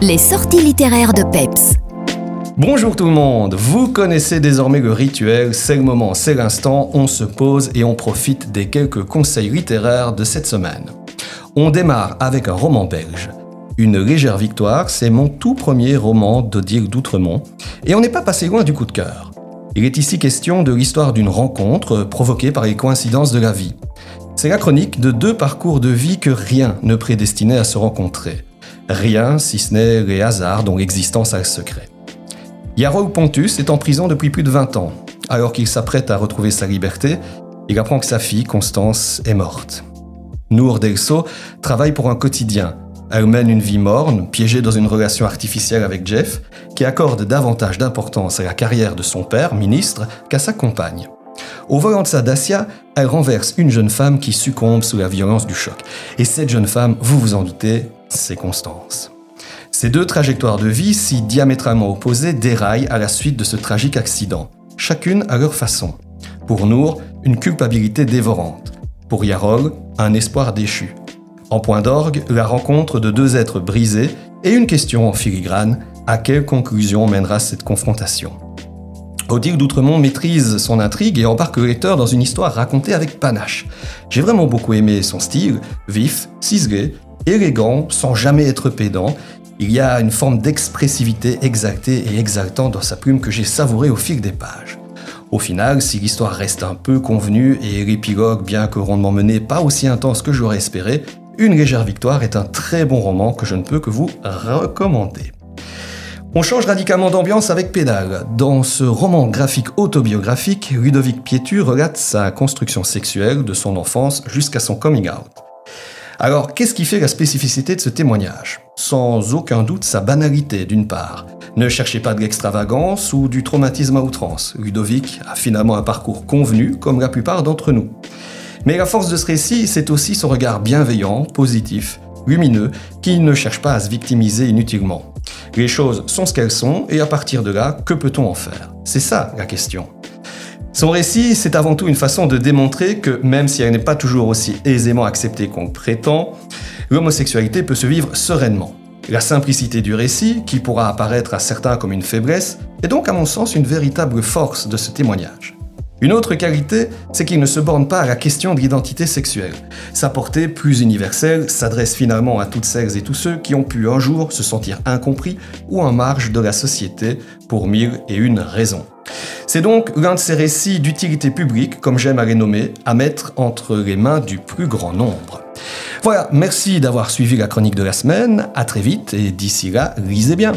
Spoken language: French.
Les sorties littéraires de Peps. Bonjour tout le monde, vous connaissez désormais le rituel, c'est le moment, c'est l'instant, on se pose et on profite des quelques conseils littéraires de cette semaine. On démarre avec un roman belge. Une légère victoire, c'est mon tout premier roman d'Odile d'Outremont, et on n'est pas passé loin du coup de cœur. Il est ici question de l'histoire d'une rencontre provoquée par les coïncidences de la vie. C'est la chronique de deux parcours de vie que rien ne prédestinait à se rencontrer. Rien si ce n'est les hasards dont l'existence a le secret. Yarol Pontus est en prison depuis plus de 20 ans. Alors qu'il s'apprête à retrouver sa liberté, il apprend que sa fille, Constance, est morte. Nour Delso travaille pour un quotidien. Elle mène une vie morne, piégée dans une relation artificielle avec Jeff, qui accorde davantage d'importance à la carrière de son père, ministre, qu'à sa compagne. Au volant de sa Dacia, elle renverse une jeune femme qui succombe sous la violence du choc. Et cette jeune femme, vous vous en doutez, c'est Constance. Ces deux trajectoires de vie, si diamétralement opposées, déraillent à la suite de ce tragique accident, chacune à leur façon. Pour Nour, une culpabilité dévorante. Pour Yarol, un espoir déchu. En point d'orgue, la rencontre de deux êtres brisés et une question en filigrane à quelle conclusion mènera cette confrontation? Odile d'Outremont maîtrise son intrigue et embarque le lecteur dans une histoire racontée avec panache. J'ai vraiment beaucoup aimé son style, vif, ciselé, élégant, sans jamais être pédant. Il y a une forme d'expressivité exactée et exaltante dans sa plume que j'ai savourée au fil des pages. Au final, si l'histoire reste un peu convenue et l'épilogue, bien que rondement mené, pas aussi intense que j'aurais espéré, Une légère victoire est un très bon roman que je ne peux que vous recommander. On change radicalement d'ambiance avec Pédale. Dans ce roman graphique autobiographique, Ludovic Pietu relate sa construction sexuelle de son enfance jusqu'à son coming out. Alors, qu'est-ce qui fait la spécificité de ce témoignage? Sans aucun doute sa banalité, d'une part. Ne cherchez pas de l'extravagance ou du traumatisme à outrance. Ludovic a finalement un parcours convenu, comme la plupart d'entre nous. Mais la force de ce récit, c'est aussi son regard bienveillant, positif, lumineux, qui ne cherche pas à se victimiser inutilement. Les choses sont ce qu'elles sont, et à partir de là, que peut-on en faire? C'est ça la question. Son récit, c'est avant tout une façon de démontrer que, même si elle n'est pas toujours aussi aisément acceptée qu'on prétend, l'homosexualité peut se vivre sereinement. La simplicité du récit, qui pourra apparaître à certains comme une faiblesse, est donc à mon sens une véritable force de ce témoignage. Une autre qualité, c'est qu'il ne se borne pas à la question de l'identité sexuelle. Sa portée plus universelle s'adresse finalement à toutes celles et tous ceux qui ont pu un jour se sentir incompris ou en marge de la société pour mille et une raisons. C'est donc l'un de ces récits d'utilité publique, comme j'aime à les nommer, à mettre entre les mains du plus grand nombre. Voilà, merci d'avoir suivi la chronique de la semaine, à très vite et d'ici là, lisez bien.